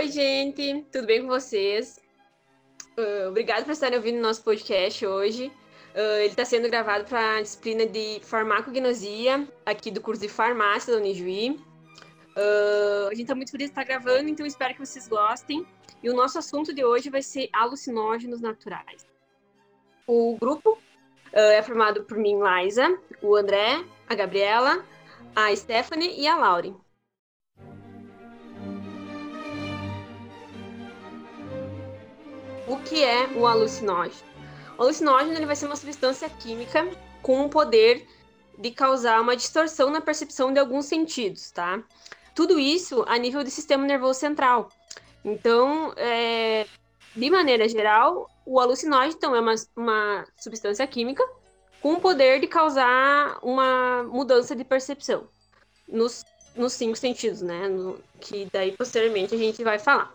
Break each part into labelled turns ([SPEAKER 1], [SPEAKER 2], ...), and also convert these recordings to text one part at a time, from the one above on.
[SPEAKER 1] Oi, gente, tudo bem com vocês? Uh, obrigado por estarem ouvindo nosso podcast hoje. Uh, ele está sendo gravado para a disciplina de farmacognosia, aqui do curso de farmácia da Unijuí. Uh, a gente está muito feliz de estar gravando, então espero que vocês gostem. E o nosso assunto de hoje vai ser alucinógenos naturais. O grupo uh, é formado por mim, Liza, o André, a Gabriela, a Stephanie e a Lauren. O que é o alucinógeno? O alucinógeno ele vai ser uma substância química com o poder de causar uma distorção na percepção de alguns sentidos, tá? Tudo isso a nível do sistema nervoso central. Então, é, de maneira geral, o alucinógeno então, é uma, uma substância química com o poder de causar uma mudança de percepção nos, nos cinco sentidos, né? No, que daí posteriormente a gente vai falar.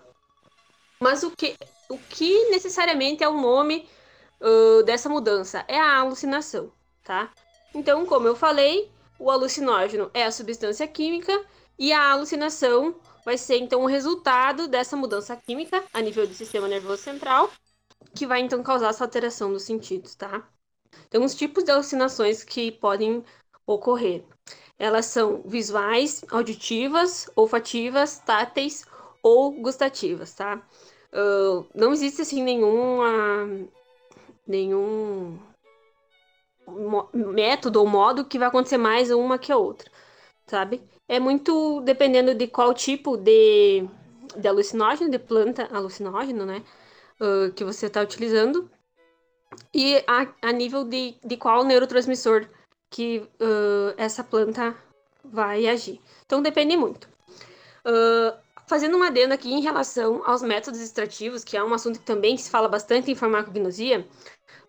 [SPEAKER 1] Mas o que, o que necessariamente é o nome uh, dessa mudança? É a alucinação, tá? Então, como eu falei, o alucinógeno é a substância química e a alucinação vai ser então o resultado dessa mudança química a nível do sistema nervoso central, que vai então causar essa alteração dos sentidos, tá? Então, os tipos de alucinações que podem ocorrer. Elas são visuais, auditivas, olfativas, táteis ou gustativas, tá? Uh, não existe assim nenhuma, nenhum método ou modo que vai acontecer mais uma que a outra, sabe? É muito dependendo de qual tipo de, de alucinógeno, de planta alucinógeno, né? Uh, que você está utilizando e a, a nível de, de qual neurotransmissor que uh, essa planta vai agir. Então depende muito. Uh, fazendo uma adendo aqui em relação aos métodos extrativos, que é um assunto que também se fala bastante em farmacognosia,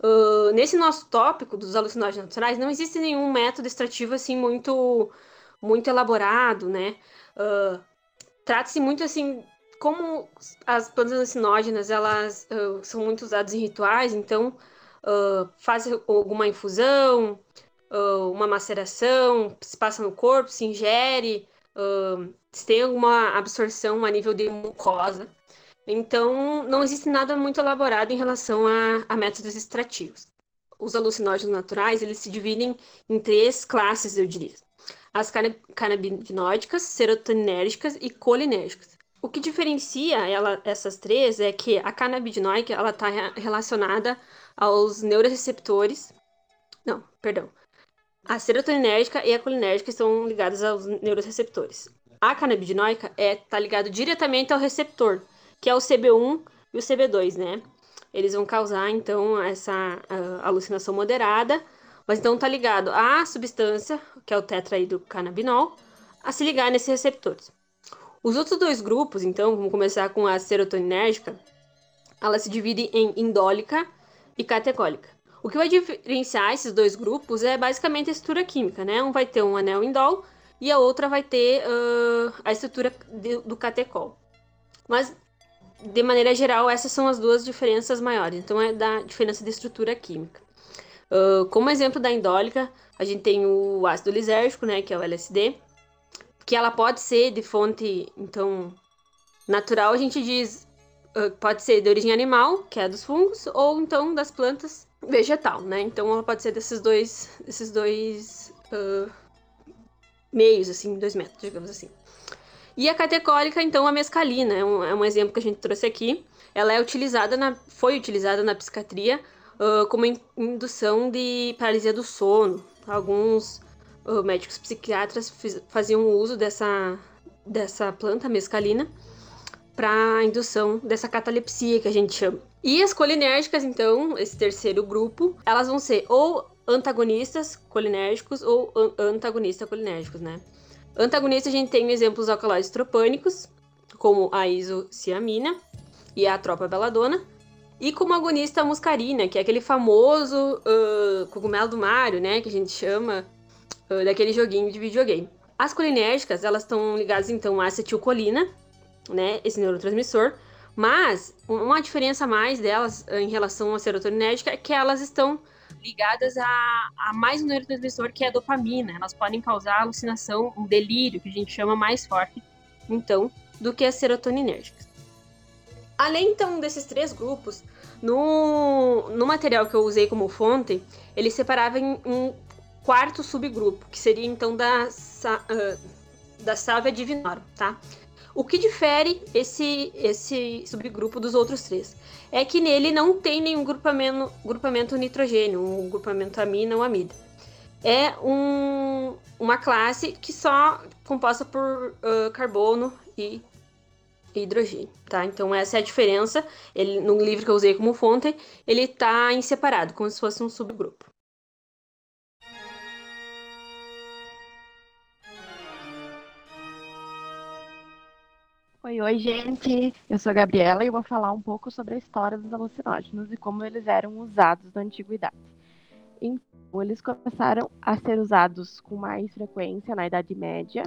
[SPEAKER 1] uh, nesse nosso tópico dos alucinógenos naturais, não existe nenhum método extrativo assim muito, muito elaborado, né? Uh, Trata-se muito assim como as plantas alucinógenas elas uh, são muito usadas em rituais, então uh, faz alguma infusão, uh, uma maceração, se passa no corpo, se ingere, uh, se tem alguma absorção a nível de mucosa. Então, não existe nada muito elaborado em relação a, a métodos extrativos. Os alucinógenos naturais, eles se dividem em três classes, eu diria. As canabinoidicas, serotoninérgicas e colinérgicas. O que diferencia ela, essas três é que a canabinoide ela está relacionada aos neuroreceptores. Não, perdão. A serotoninérgica e a colinérgica estão ligadas aos neuroreceptores. A canabinoica é tá ligado diretamente ao receptor, que é o CB1 e o CB2, né? Eles vão causar então essa uh, alucinação moderada, mas então tá ligado à substância, que é o tetrahidrocannabinol, a se ligar nesses receptores. Os outros dois grupos, então, vamos começar com a serotoninérgica, ela se divide em indólica e catecólica. O que vai diferenciar esses dois grupos é basicamente a estrutura química, né? Um vai ter um anel indol e a outra vai ter uh, a estrutura de, do catecol. Mas, de maneira geral, essas são as duas diferenças maiores. Então, é da diferença de estrutura química. Uh, como exemplo da indólica, a gente tem o ácido lisérgico, né, que é o LSD, que ela pode ser de fonte, então, natural, a gente diz, uh, pode ser de origem animal, que é dos fungos, ou então das plantas vegetal, né? Então ela pode ser desses dois, desses dois uh, meios, assim, dois métodos, digamos assim. E a catecólica, então, a mescalina, é um, é um exemplo que a gente trouxe aqui. Ela é utilizada na, foi utilizada na psiquiatria uh, como indução de paralisia do sono. Alguns uh, médicos psiquiatras faziam uso dessa, dessa planta mescalina para indução dessa catalepsia que a gente chama. E as colinérgicas, então, esse terceiro grupo, elas vão ser ou antagonistas colinérgicos ou antagonistas colinérgicos, né? Antagonista a gente tem exemplos alcaloides tropânicos, como a isociamina e a tropa beladona, e como agonista a muscarina, que é aquele famoso uh, cogumelo do Mario, né, que a gente chama uh, daquele joguinho de videogame. As colinérgicas, elas estão ligadas então à acetilcolina, né, esse neurotransmissor, mas uma diferença mais delas eh, em relação à serotoninérgica é que elas estão ligadas a, a mais um neurotransmissor que é a dopamina. Elas podem causar alucinação, um delírio, que a gente chama mais forte, então, do que as serotoninérgicas. Além então desses três grupos, no, no material que eu usei como fonte, ele separava em um quarto subgrupo, que seria então da, uh, da Salvia divinorum, tá? O que difere esse, esse subgrupo dos outros três é que nele não tem nenhum grupamento, grupamento nitrogênio, um grupamento amina ou amida. É um, uma classe que só composta por uh, carbono e hidrogênio, tá? Então essa é a diferença. Ele, no livro que eu usei como fonte, ele está em separado, como se fosse um subgrupo.
[SPEAKER 2] Oi, oi, gente. Eu sou a Gabriela e vou falar um pouco sobre a história dos alucinógenos e como eles eram usados na antiguidade. Então, eles começaram a ser usados com mais frequência na Idade Média,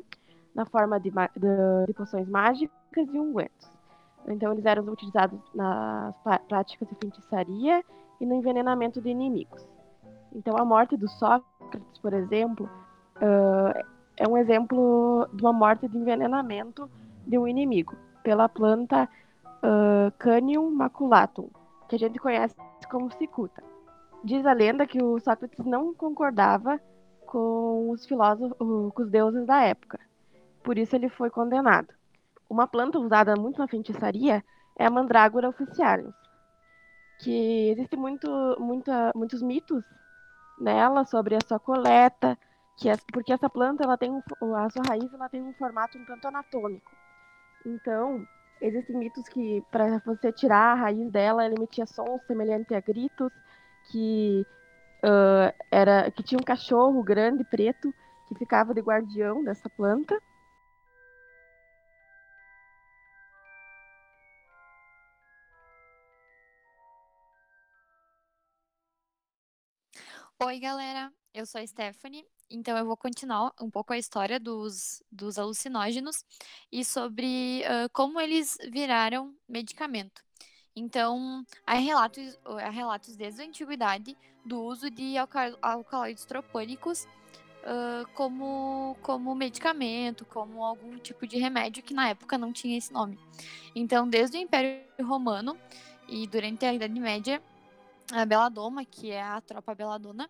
[SPEAKER 2] na forma de, de, de poções mágicas e ungüentos. Então, eles eram utilizados nas práticas de feitiçaria e no envenenamento de inimigos. Então, a morte do Sócrates, por exemplo, uh, é um exemplo de uma morte de envenenamento de um inimigo, pela planta uh, Canium maculatum, que a gente conhece como cicuta. Diz a lenda que o Sócrates não concordava com os filósofos, com os deuses da época. Por isso ele foi condenado. Uma planta usada muito na feitiçaria é a mandrágora officialis, que existe muito, muita, muitos mitos nela sobre a sua coleta, que é, porque essa planta ela tem um, a sua raiz ela tem um formato um tanto anatômico. Então, existem mitos que para você tirar a raiz dela, ela emitia sons semelhantes a gritos, que uh, era que tinha um cachorro grande preto que ficava de guardião dessa planta.
[SPEAKER 3] Oi, galera. Eu sou a Stephanie então eu vou continuar um pouco a história dos, dos alucinógenos e sobre uh, como eles viraram medicamento. Então, há relatos, há relatos desde a antiguidade do uso de alcaloides tropânicos uh, como, como medicamento, como algum tipo de remédio que na época não tinha esse nome. Então, desde o Império Romano e durante a Idade Média, a beladoma, que é a tropa beladona,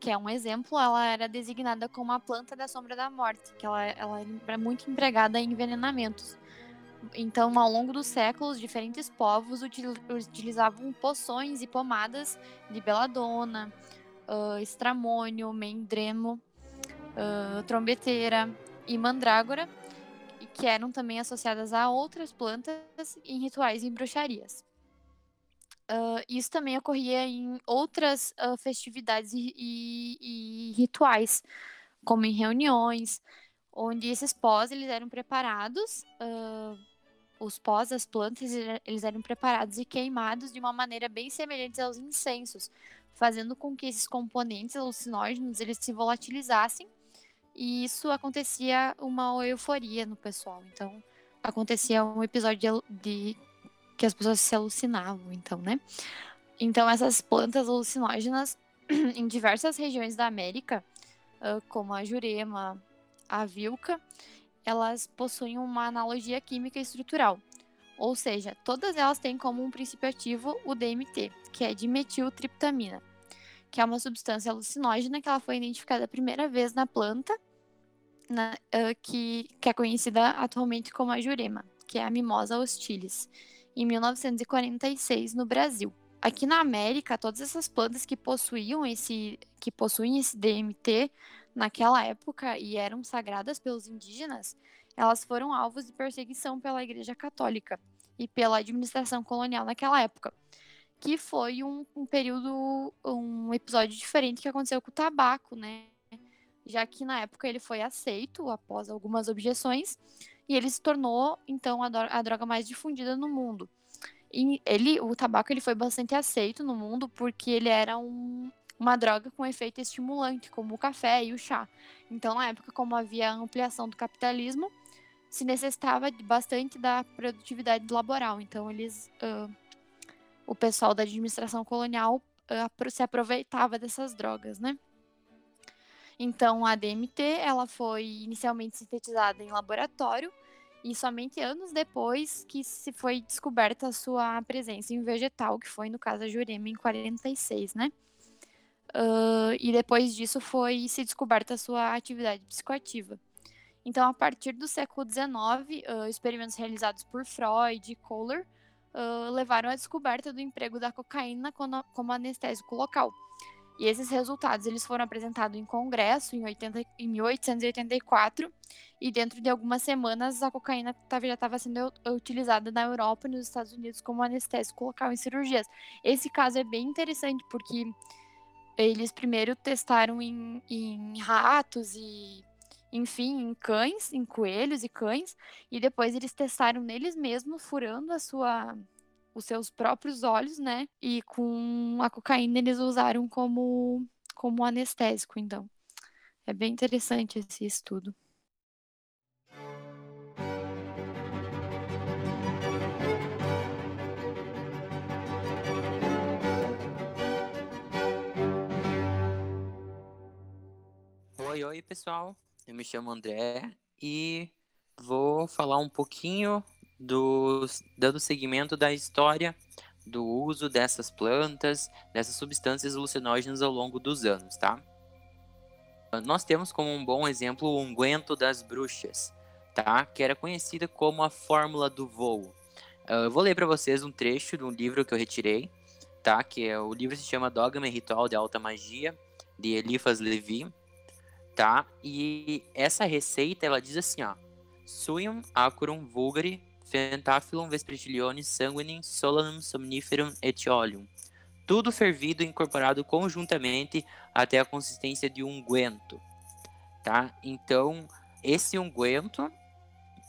[SPEAKER 3] que é um exemplo, ela era designada como a planta da sombra da morte, que ela, ela é muito empregada em envenenamentos. Então, ao longo dos séculos, diferentes povos utilizavam poções e pomadas de beladona, uh, estramônio, mendremo, uh, trombeteira e mandrágora, que eram também associadas a outras plantas em rituais e bruxarias. Uh, isso também ocorria em outras uh, festividades e, e, e, rituais, como em reuniões, onde esses pós eles eram preparados, uh, os pós das plantas eles eram preparados e queimados de uma maneira bem semelhante aos incensos, fazendo com que esses componentes alucinógenos eles se volatilizassem e isso acontecia uma euforia no pessoal. Então acontecia um episódio de, de que as pessoas se alucinavam, então, né? Então, essas plantas alucinógenas em diversas regiões da América, como a jurema, a vilca, elas possuem uma analogia química estrutural. Ou seja, todas elas têm como um princípio ativo o DMT, que é dimetiltriptamina, que é uma substância alucinógena que ela foi identificada a primeira vez na planta, na, uh, que, que é conhecida atualmente como a jurema, que é a Mimosa hostilis em 1946 no Brasil. Aqui na América, todas essas plantas que possuíam esse que possuem esse DMT naquela época e eram sagradas pelos indígenas, elas foram alvos de perseguição pela Igreja Católica e pela administração colonial naquela época, que foi um, um período, um episódio diferente que aconteceu com o tabaco, né? Já que na época ele foi aceito após algumas objeções e ele se tornou então a, droga mais difundida no mundo. E ele, o tabaco ele foi bastante aceito no mundo porque ele era um, uma droga com efeito estimulante, como o café e o chá. Então, na época, como havia ampliação do capitalismo, se necessitava bastante da produtividade laboral. Então, eles, uh, o pessoal da administração colonial uh, se aproveitava dessas drogas, né? Então, a DMT ela foi inicialmente sintetizada em laboratório e somente anos depois que se foi descoberta a sua presença em vegetal, que foi no caso a Jurema em 46, né? Uh, e depois disso foi se descoberta a sua atividade psicoativa. Então, a partir do século XIX, uh, experimentos realizados por Freud e Kohler uh, levaram à descoberta do emprego da cocaína como anestésico local. E esses resultados eles foram apresentados em congresso em, 80, em 1884 e dentro de algumas semanas a cocaína já estava sendo utilizada na Europa e nos Estados Unidos como anestésico local em cirurgias. Esse caso é bem interessante porque eles primeiro testaram em, em ratos e enfim, em cães, em coelhos e cães, e depois eles testaram neles mesmos, furando a sua os seus próprios olhos, né? E com a cocaína eles usaram como como anestésico, então. É bem interessante esse estudo.
[SPEAKER 4] Oi, oi, pessoal. Eu me chamo André e vou falar um pouquinho do, dando seguimento da história do uso dessas plantas, dessas substâncias alucinógenas ao longo dos anos, tá? Nós temos como um bom exemplo o unguento das bruxas, tá? Que era conhecida como a fórmula do voo. Eu vou ler para vocês um trecho de um livro que eu retirei, tá? Que é, o livro se chama Dogma e Ritual de Alta Magia, de Eliphas Levi tá? E essa receita, ela diz assim, ó. Suium acurum vulgari fentafilum vespertilionis sanguinem solanum somniferum etiolium. Tudo fervido e incorporado conjuntamente até a consistência de unguento, tá? Então, esse unguento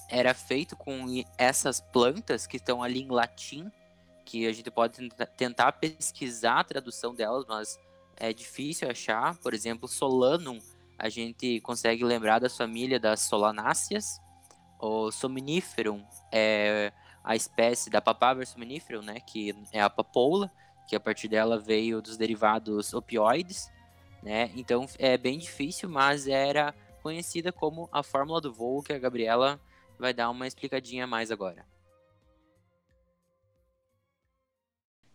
[SPEAKER 4] era feito com essas plantas que estão ali em latim, que a gente pode tentar pesquisar a tradução delas, mas é difícil achar. Por exemplo, solanum a gente consegue lembrar da família das solanáceas. O Somniferum é a espécie da Papaver somniferum, né, que é a papoula, que a partir dela veio dos derivados opioides, né? Então é bem difícil, mas era conhecida como a fórmula do voo, que a Gabriela vai dar uma explicadinha mais agora.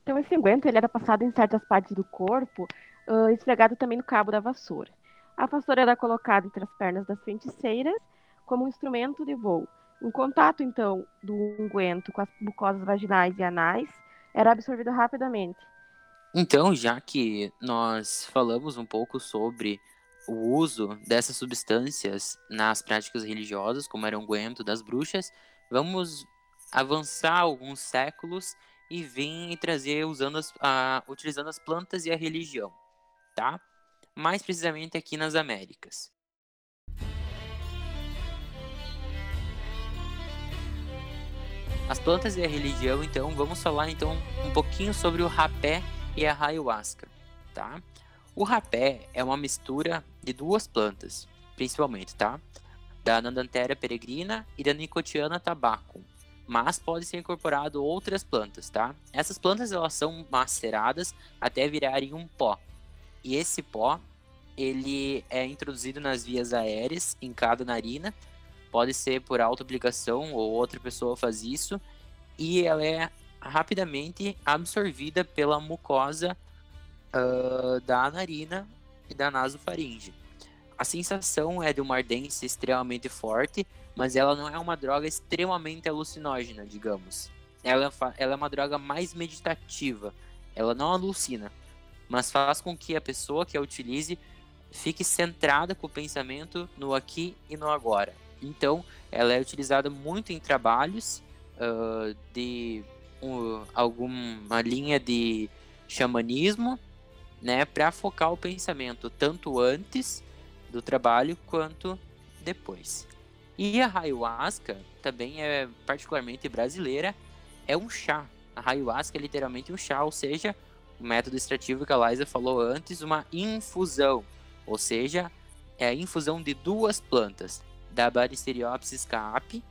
[SPEAKER 2] Então esse unguento ele era passado em certas partes do corpo, uh, esfregado também no cabo da vassoura. A vassoura era colocada entre as pernas das feiticeiras como um instrumento de voo. Em contato, então, do unguento com as mucosas vaginais e anais, era absorvido rapidamente.
[SPEAKER 4] Então, já que nós falamos um pouco sobre o uso dessas substâncias nas práticas religiosas, como era o unguento das bruxas, vamos avançar alguns séculos e vir trazer usando as, utilizando as plantas e a religião, tá? mais precisamente aqui nas Américas. As plantas e a religião, então, vamos falar então um pouquinho sobre o rapé e a ayahuasca, tá? O rapé é uma mistura de duas plantas, principalmente, tá? Da Nandanthera peregrina e da Nicotiana tabacum, mas pode ser incorporado outras plantas, tá? Essas plantas elas são maceradas até virarem um pó. E esse pó ele é introduzido nas vias aéreas em cada narina. Pode ser por auto-aplicação ou outra pessoa faz isso. E ela é rapidamente absorvida pela mucosa uh, da narina e da nasofaringe. A sensação é de uma ardência extremamente forte, mas ela não é uma droga extremamente alucinógena, digamos. Ela, ela é uma droga mais meditativa. Ela não alucina, mas faz com que a pessoa que a utilize fique centrada com o pensamento no aqui e no agora. Então, ela é utilizada muito em trabalhos uh, de uh, alguma linha de xamanismo, né, para focar o pensamento tanto antes do trabalho quanto depois. E a ayahuasca também é particularmente brasileira, é um chá. A ayahuasca é literalmente um chá, ou seja, o método extrativo que a Liza falou antes, uma infusão ou seja, é a infusão de duas plantas, da Baristeriopsis caapi,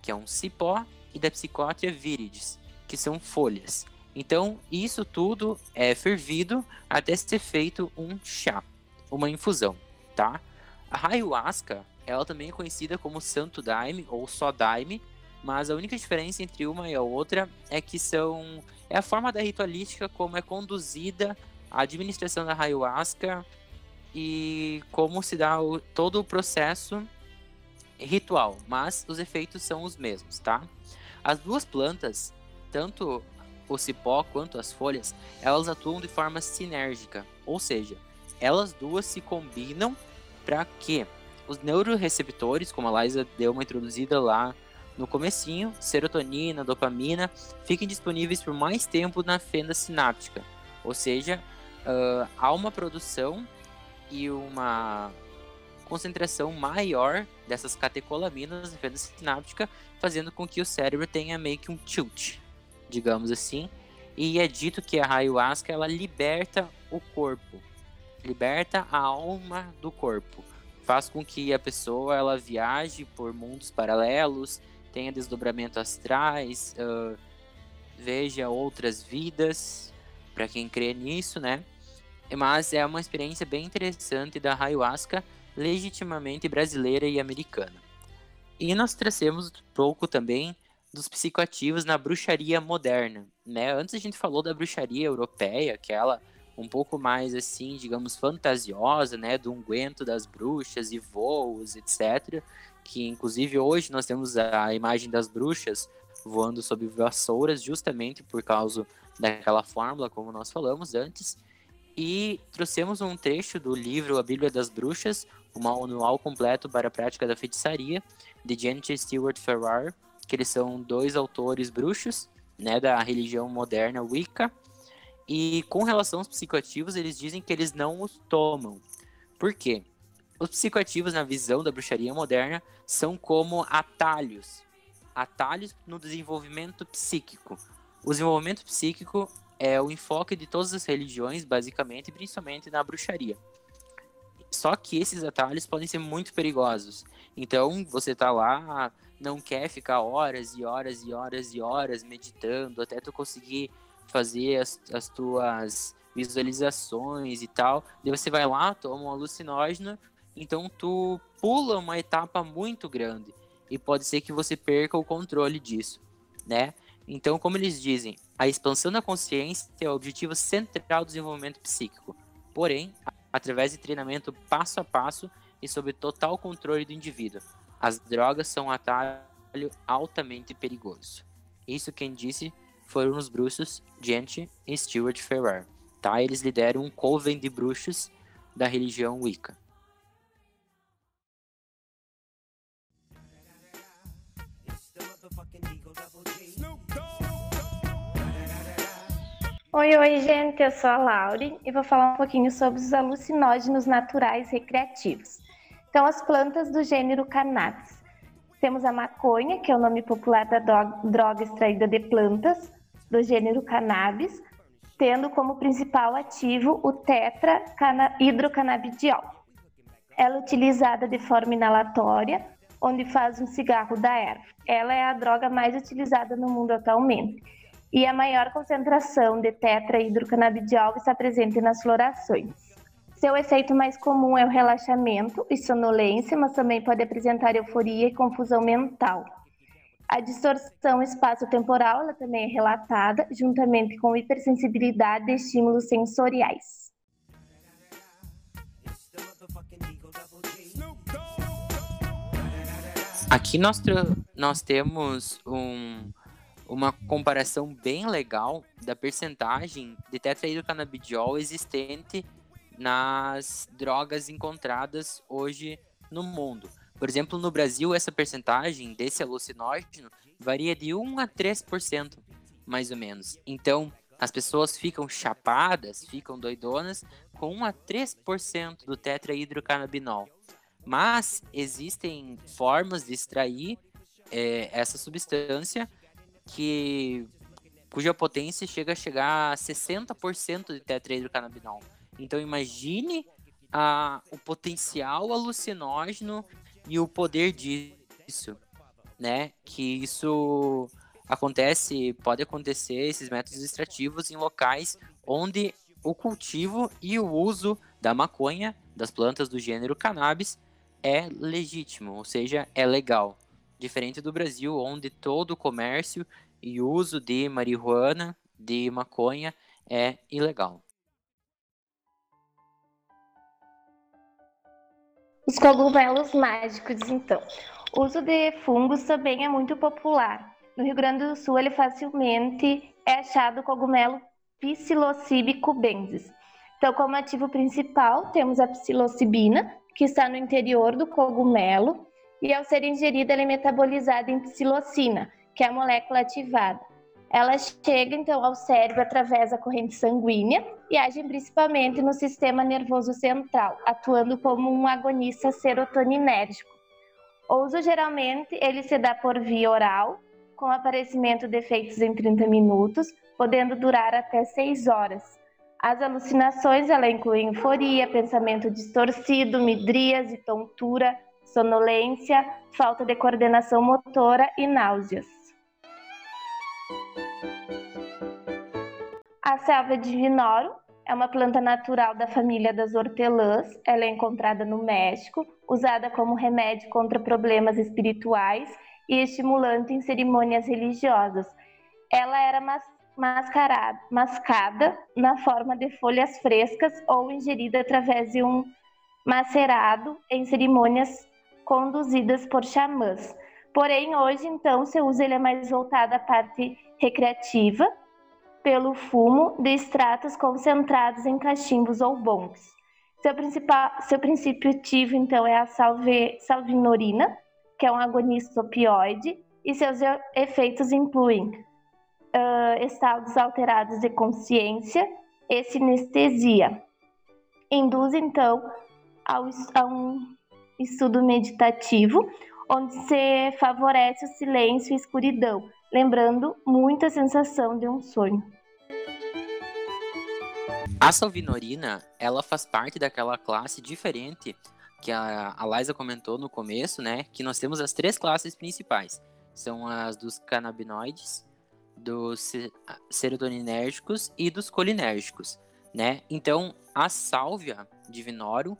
[SPEAKER 4] que é um cipó, e da Psychotria viridis, que são folhas. Então, isso tudo é fervido até ser feito um chá, uma infusão, tá? A ayahuasca, ela também é conhecida como Santo Daime ou só Daime, mas a única diferença entre uma e a outra é que são é a forma da ritualística como é conduzida a administração da ayahuasca e como se dá o, todo o processo ritual, mas os efeitos são os mesmos, tá? As duas plantas, tanto o cipó quanto as folhas, elas atuam de forma sinérgica, ou seja, elas duas se combinam para que os neuroreceptores, como a Liza deu uma introduzida lá no comecinho, serotonina, dopamina, fiquem disponíveis por mais tempo na fenda sináptica. Ou seja, uh, há uma produção e uma concentração maior dessas catecolaminas na fenda sináptica, fazendo com que o cérebro tenha meio que um tilt, digamos assim. E é dito que a ayahuasca ela liberta o corpo, liberta a alma do corpo, faz com que a pessoa ela viaje por mundos paralelos, tenha desdobramento astrais, uh, veja outras vidas, para quem crê nisso, né? Mas é uma experiência bem interessante da ayahuasca, legitimamente brasileira e americana. E nós trazemos um pouco também dos psicoativos na bruxaria moderna, né? Antes a gente falou da bruxaria europeia, aquela um pouco mais assim, digamos, fantasiosa, né, do unguento das bruxas e voos, etc que inclusive hoje nós temos a imagem das bruxas voando sob vassouras, justamente por causa daquela fórmula, como nós falamos antes. E trouxemos um trecho do livro A Bíblia das Bruxas, o manual completo para a prática da feitiçaria, de Janet Stewart Ferrar, que eles são dois autores bruxos, né, da religião moderna Wicca. E com relação aos psicoativos, eles dizem que eles não os tomam. Por quê? Os psicoativos, na visão da bruxaria moderna, são como atalhos atalhos no desenvolvimento psíquico. O desenvolvimento psíquico é o enfoque de todas as religiões, basicamente, principalmente na bruxaria. Só que esses atalhos podem ser muito perigosos. Então, você tá lá, não quer ficar horas e horas e horas e horas meditando até tu conseguir fazer as, as tuas visualizações e tal. Daí você vai lá, toma um alucinógeno, então tu pula uma etapa muito grande e pode ser que você perca o controle disso, né? Então, como eles dizem, a expansão da consciência é o objetivo central do desenvolvimento psíquico. Porém, através de treinamento passo a passo e sob total controle do indivíduo. As drogas são um atalho altamente perigoso. Isso quem disse foram os bruxos Gente e Stuart Ferrar. Tá? Eles lideram um coven de bruxos da religião Wicca.
[SPEAKER 5] Oi, oi, gente. Eu sou a Laure e vou falar um pouquinho sobre os alucinógenos naturais recreativos. Então, as plantas do gênero cannabis. Temos a maconha, que é o nome popular da droga extraída de plantas do gênero cannabis, tendo como principal ativo o tetra-hidrocannabidiol. Ela é utilizada de forma inalatória, onde faz um cigarro da erva. Ela é a droga mais utilizada no mundo atualmente e a maior concentração de tetrahidrocannabidiol está presente nas florações. Seu efeito mais comum é o relaxamento e sonolência, mas também pode apresentar euforia e confusão mental. A distorção espaço-temporal também é relatada, juntamente com hipersensibilidade de estímulos sensoriais.
[SPEAKER 4] Aqui nós, nós temos um, uma comparação bem legal da percentagem de tetrahidrocannabidiol existente nas drogas encontradas hoje no mundo. Por exemplo, no Brasil, essa percentagem desse alucinógeno varia de 1 a 3%, mais ou menos. Então, as pessoas ficam chapadas, ficam doidonas com 1 a 3% do tetrahidrocannabinol. Mas existem formas de extrair é, essa substância que cuja potência chega a chegar a 60% de tetrahidrocannabinol. Então imagine a, o potencial alucinógeno e o poder disso, né? Que isso acontece, pode acontecer esses métodos extrativos em locais onde o cultivo e o uso da maconha, das plantas do gênero cannabis, é legítimo, ou seja, é legal. Diferente do Brasil, onde todo o comércio e uso de marihuana, de maconha, é ilegal.
[SPEAKER 5] Os cogumelos mágicos, então. O uso de fungos também é muito popular. No Rio Grande do Sul, ele facilmente é achado o cogumelo Psilocybe cubensis. Então, como ativo principal, temos a psilocibina, que está no interior do cogumelo, e ao ser ingerida, ela é metabolizada em psilocina, que é a molécula ativada. Ela chega então ao cérebro através da corrente sanguínea e age principalmente no sistema nervoso central, atuando como um agonista serotoninérgico. O uso geralmente ele se dá por via oral, com aparecimento de efeitos em 30 minutos, podendo durar até 6 horas. As alucinações ela incluem euforia, pensamento distorcido, midríase, tontura, sonolência, falta de coordenação motora e náuseas. A selva de vinoro é uma planta natural da família das hortelãs. Ela é encontrada no México, usada como remédio contra problemas espirituais e estimulante em cerimônias religiosas. Ela era mascarada, mascada na forma de folhas frescas ou ingerida através de um macerado em cerimônias conduzidas por xamãs. Porém, hoje, então, seu uso ele é mais voltado à parte recreativa pelo fumo de extratos concentrados em cachimbos ou bongs. Seu, principal, seu princípio ativo, então, é a salve, salvinorina, que é um agonista opioide, e seus efeitos incluem uh, estados alterados de consciência e sinestesia. Induz, então, ao, a um estudo meditativo, onde se favorece o silêncio e escuridão, lembrando muito a sensação de um sonho.
[SPEAKER 4] A salvinorina, ela faz parte daquela classe diferente que a, a Liza comentou no começo, né? Que nós temos as três classes principais. São as dos canabinoides, dos serotoninérgicos e dos colinérgicos, né? Então, a sálvia de vinoro,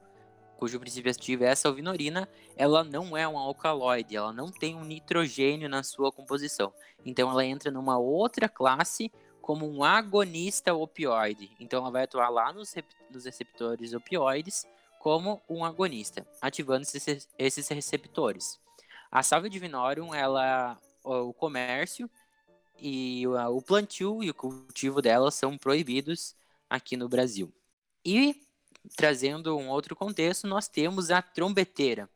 [SPEAKER 4] cujo princípio ativo é a salvinorina, ela não é um alcaloide, ela não tem um nitrogênio na sua composição. Então, ela entra numa outra classe como um agonista opioide. Então ela vai atuar lá nos, nos receptores opioides como um agonista, ativando esses, esses receptores. A salvia divinorum, ela, o comércio e o plantio e o cultivo dela são proibidos aqui no Brasil. E trazendo um outro contexto, nós temos a trombeteira.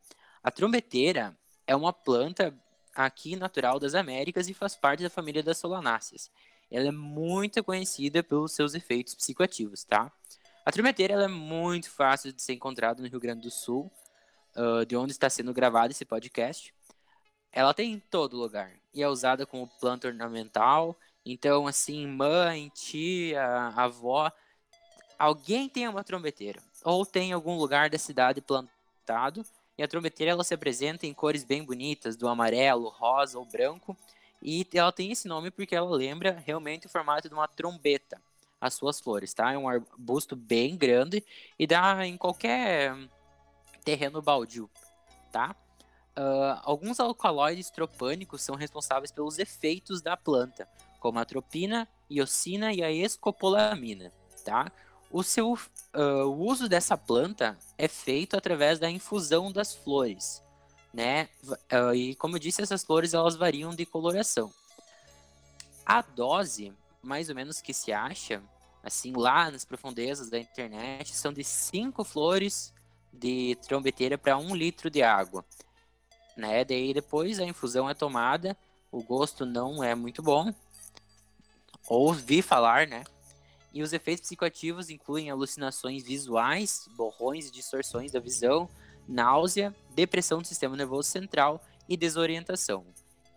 [SPEAKER 4] A trombeteira é uma planta aqui natural das Américas e faz parte da família das solanáceas ela é muito conhecida pelos seus efeitos psicoativos, tá? A tremedeira ela é muito fácil de ser encontrada no Rio Grande do Sul, uh, de onde está sendo gravado esse podcast. Ela tem em todo lugar e é usada como planta ornamental. Então, assim, mãe, tia, avó, alguém tem uma trombeteira ou tem em algum lugar da cidade plantado. E a trombeteira ela se apresenta em cores bem bonitas, do amarelo, rosa ou branco e ela tem esse nome porque ela lembra realmente o formato de uma trombeta, as suas flores, tá? É um arbusto bem grande e dá em qualquer terreno baldio, tá? Uh, alguns alcaloides tropânicos são responsáveis pelos efeitos da planta, como a tropina, iocina e a escopolamina, tá? O seu uh, o uso dessa planta é feito através da infusão das flores, né? Uh, e como eu disse, essas flores elas variam de coloração. A dose, mais ou menos que se acha, assim, lá nas profundezas da internet, são de 5 flores de trombeteira para 1 um litro de água. Né? Daí depois a infusão é tomada, o gosto não é muito bom. Ouvi falar, né? E os efeitos psicoativos incluem alucinações visuais, borrões e distorções da visão, náusea, depressão do sistema nervoso central e desorientação.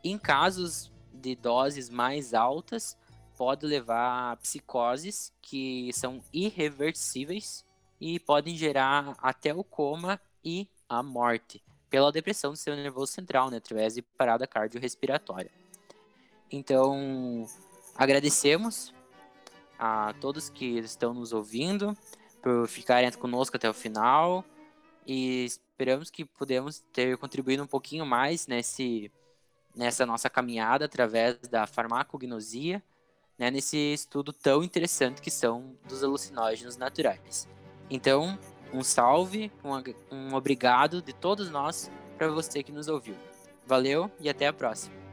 [SPEAKER 4] Em casos de doses mais altas, pode levar a psicoses que são irreversíveis e podem gerar até o coma e a morte pela depressão do sistema nervoso central, né, através de parada cardiorrespiratória. Então, agradecemos a todos que estão nos ouvindo por ficarem conosco até o final. e esperamos que podemos ter contribuído um pouquinho mais nesse, nessa nossa caminhada através da farmacognosia, né, nesse estudo tão interessante que são dos alucinógenos naturais. Então, um salve, um, um obrigado de todos nós para você que nos ouviu. Valeu e até a próxima.